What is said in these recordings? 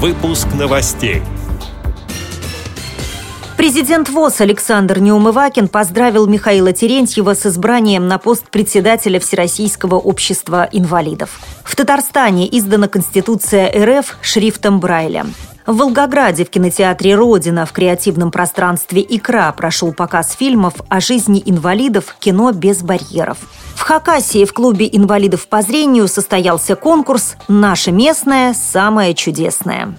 Выпуск новостей. Президент ВОЗ Александр Неумывакин поздравил Михаила Терентьева с избранием на пост председателя Всероссийского общества инвалидов. В Татарстане издана Конституция РФ шрифтом Брайля. В Волгограде в кинотеатре «Родина» в креативном пространстве «Икра» прошел показ фильмов о жизни инвалидов «Кино без барьеров». В Хакасии в клубе инвалидов по зрению состоялся конкурс «Наше местное самое чудесное».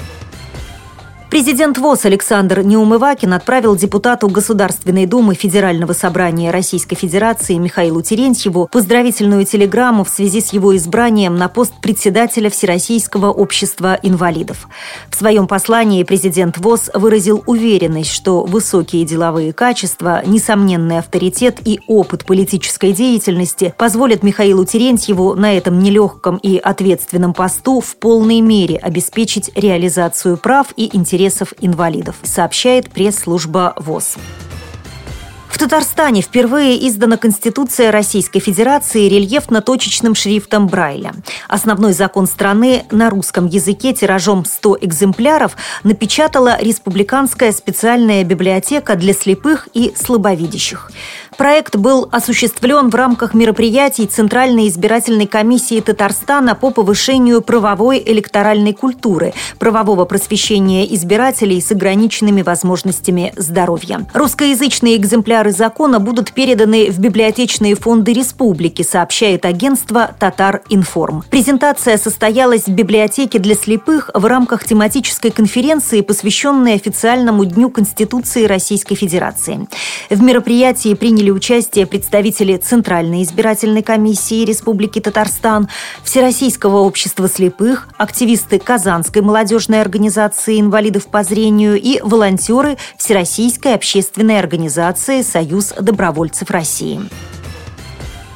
Президент ВОЗ Александр Неумывакин отправил депутату Государственной Думы Федерального собрания Российской Федерации Михаилу Терентьеву поздравительную телеграмму в связи с его избранием на пост председателя Всероссийского общества инвалидов. В своем послании президент ВОЗ выразил уверенность, что высокие деловые качества, несомненный авторитет и опыт политической деятельности позволят Михаилу Терентьеву на этом нелегком и ответственном посту в полной мере обеспечить реализацию прав и интересов интересов инвалидов, сообщает пресс-служба ВОЗ. В Татарстане впервые издана Конституция Российской Федерации рельефно-точечным шрифтом Брайля. Основной закон страны на русском языке тиражом 100 экземпляров напечатала Республиканская специальная библиотека для слепых и слабовидящих. Проект был осуществлен в рамках мероприятий Центральной избирательной комиссии Татарстана по повышению правовой электоральной культуры, правового просвещения избирателей с ограниченными возможностями здоровья. Русскоязычные экземпляры закона будут переданы в библиотечные фонды республики, сообщает агентство «Татар Информ». Презентация состоялась в библиотеке для слепых в рамках тематической конференции, посвященной официальному Дню Конституции Российской Федерации. В мероприятии приняли приняли участие представители Центральной избирательной комиссии Республики Татарстан, Всероссийского общества слепых, активисты Казанской молодежной организации инвалидов по зрению и волонтеры Всероссийской общественной организации «Союз добровольцев России».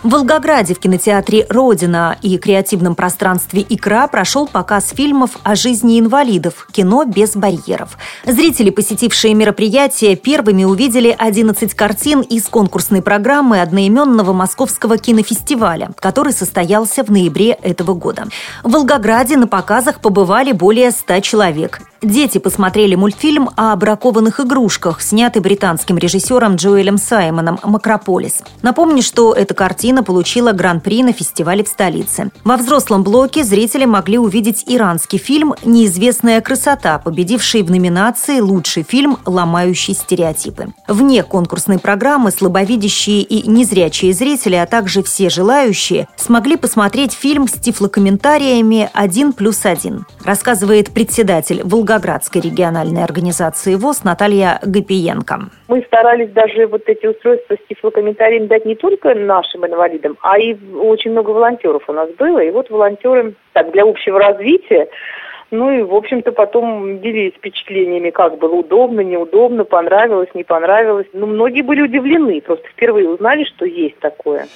В Волгограде в кинотеатре «Родина» и креативном пространстве «Икра» прошел показ фильмов о жизни инвалидов «Кино без барьеров». Зрители, посетившие мероприятие, первыми увидели 11 картин из конкурсной программы одноименного Московского кинофестиваля, который состоялся в ноябре этого года. В Волгограде на показах побывали более 100 человек. Дети посмотрели мультфильм о бракованных игрушках, снятый британским режиссером Джоэлем Саймоном «Макрополис». Напомню, что эта картина получила гран-при на фестивале в столице. Во взрослом блоке зрители могли увидеть иранский фильм «Неизвестная красота», победивший в номинации «Лучший фильм, ломающий стереотипы». Вне конкурсной программы слабовидящие и незрячие зрители, а также все желающие, смогли посмотреть фильм с тифлокомментариями «Один плюс один», рассказывает председатель Волгоградского Волгоградской региональной организации ВОЗ Наталья Гапиенко. Мы старались даже вот эти устройства с тифлокомментарием дать не только нашим инвалидам, а и очень много волонтеров у нас было. И вот волонтеры так, для общего развития ну и, в общем-то, потом делились впечатлениями, как было удобно, неудобно, понравилось, не понравилось. Ну, многие были удивлены, просто впервые узнали, что есть такое.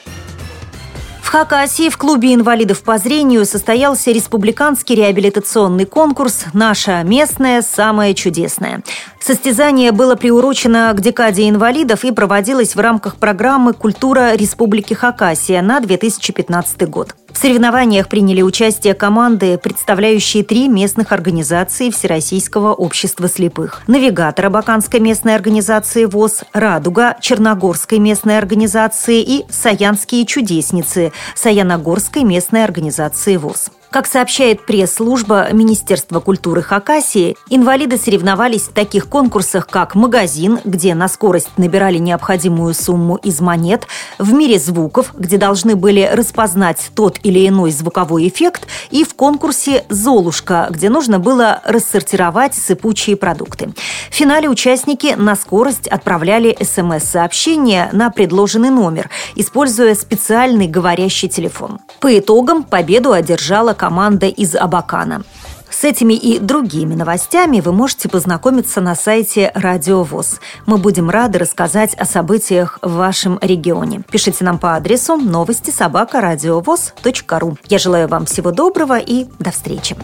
В Хакасии в клубе инвалидов по зрению состоялся республиканский реабилитационный конкурс «Наша местная самая чудесная». Состязание было приурочено к декаде инвалидов и проводилось в рамках программы «Культура Республики Хакасия» на 2015 год. В соревнованиях приняли участие команды, представляющие три местных организации Всероссийского общества слепых. Навигатор Абаканской местной организации ВОЗ, Радуга Черногорской местной организации и Саянские чудесницы Саяногорской местной организации ВОЗ. Как сообщает пресс-служба Министерства культуры Хакасии, инвалиды соревновались в таких конкурсах, как «Магазин», где на скорость набирали необходимую сумму из монет, в «Мире звуков», где должны были распознать тот или иной звуковой эффект, и в конкурсе «Золушка», где нужно было рассортировать сыпучие продукты. В финале участники на скорость отправляли СМС-сообщения на предложенный номер, используя специальный говорящий телефон. По итогам победу одержала команда из Абакана. С этими и другими новостями вы можете познакомиться на сайте Радио ВОЗ. Мы будем рады рассказать о событиях в вашем регионе. Пишите нам по адресу новости собака. Я желаю вам всего доброго и до встречи.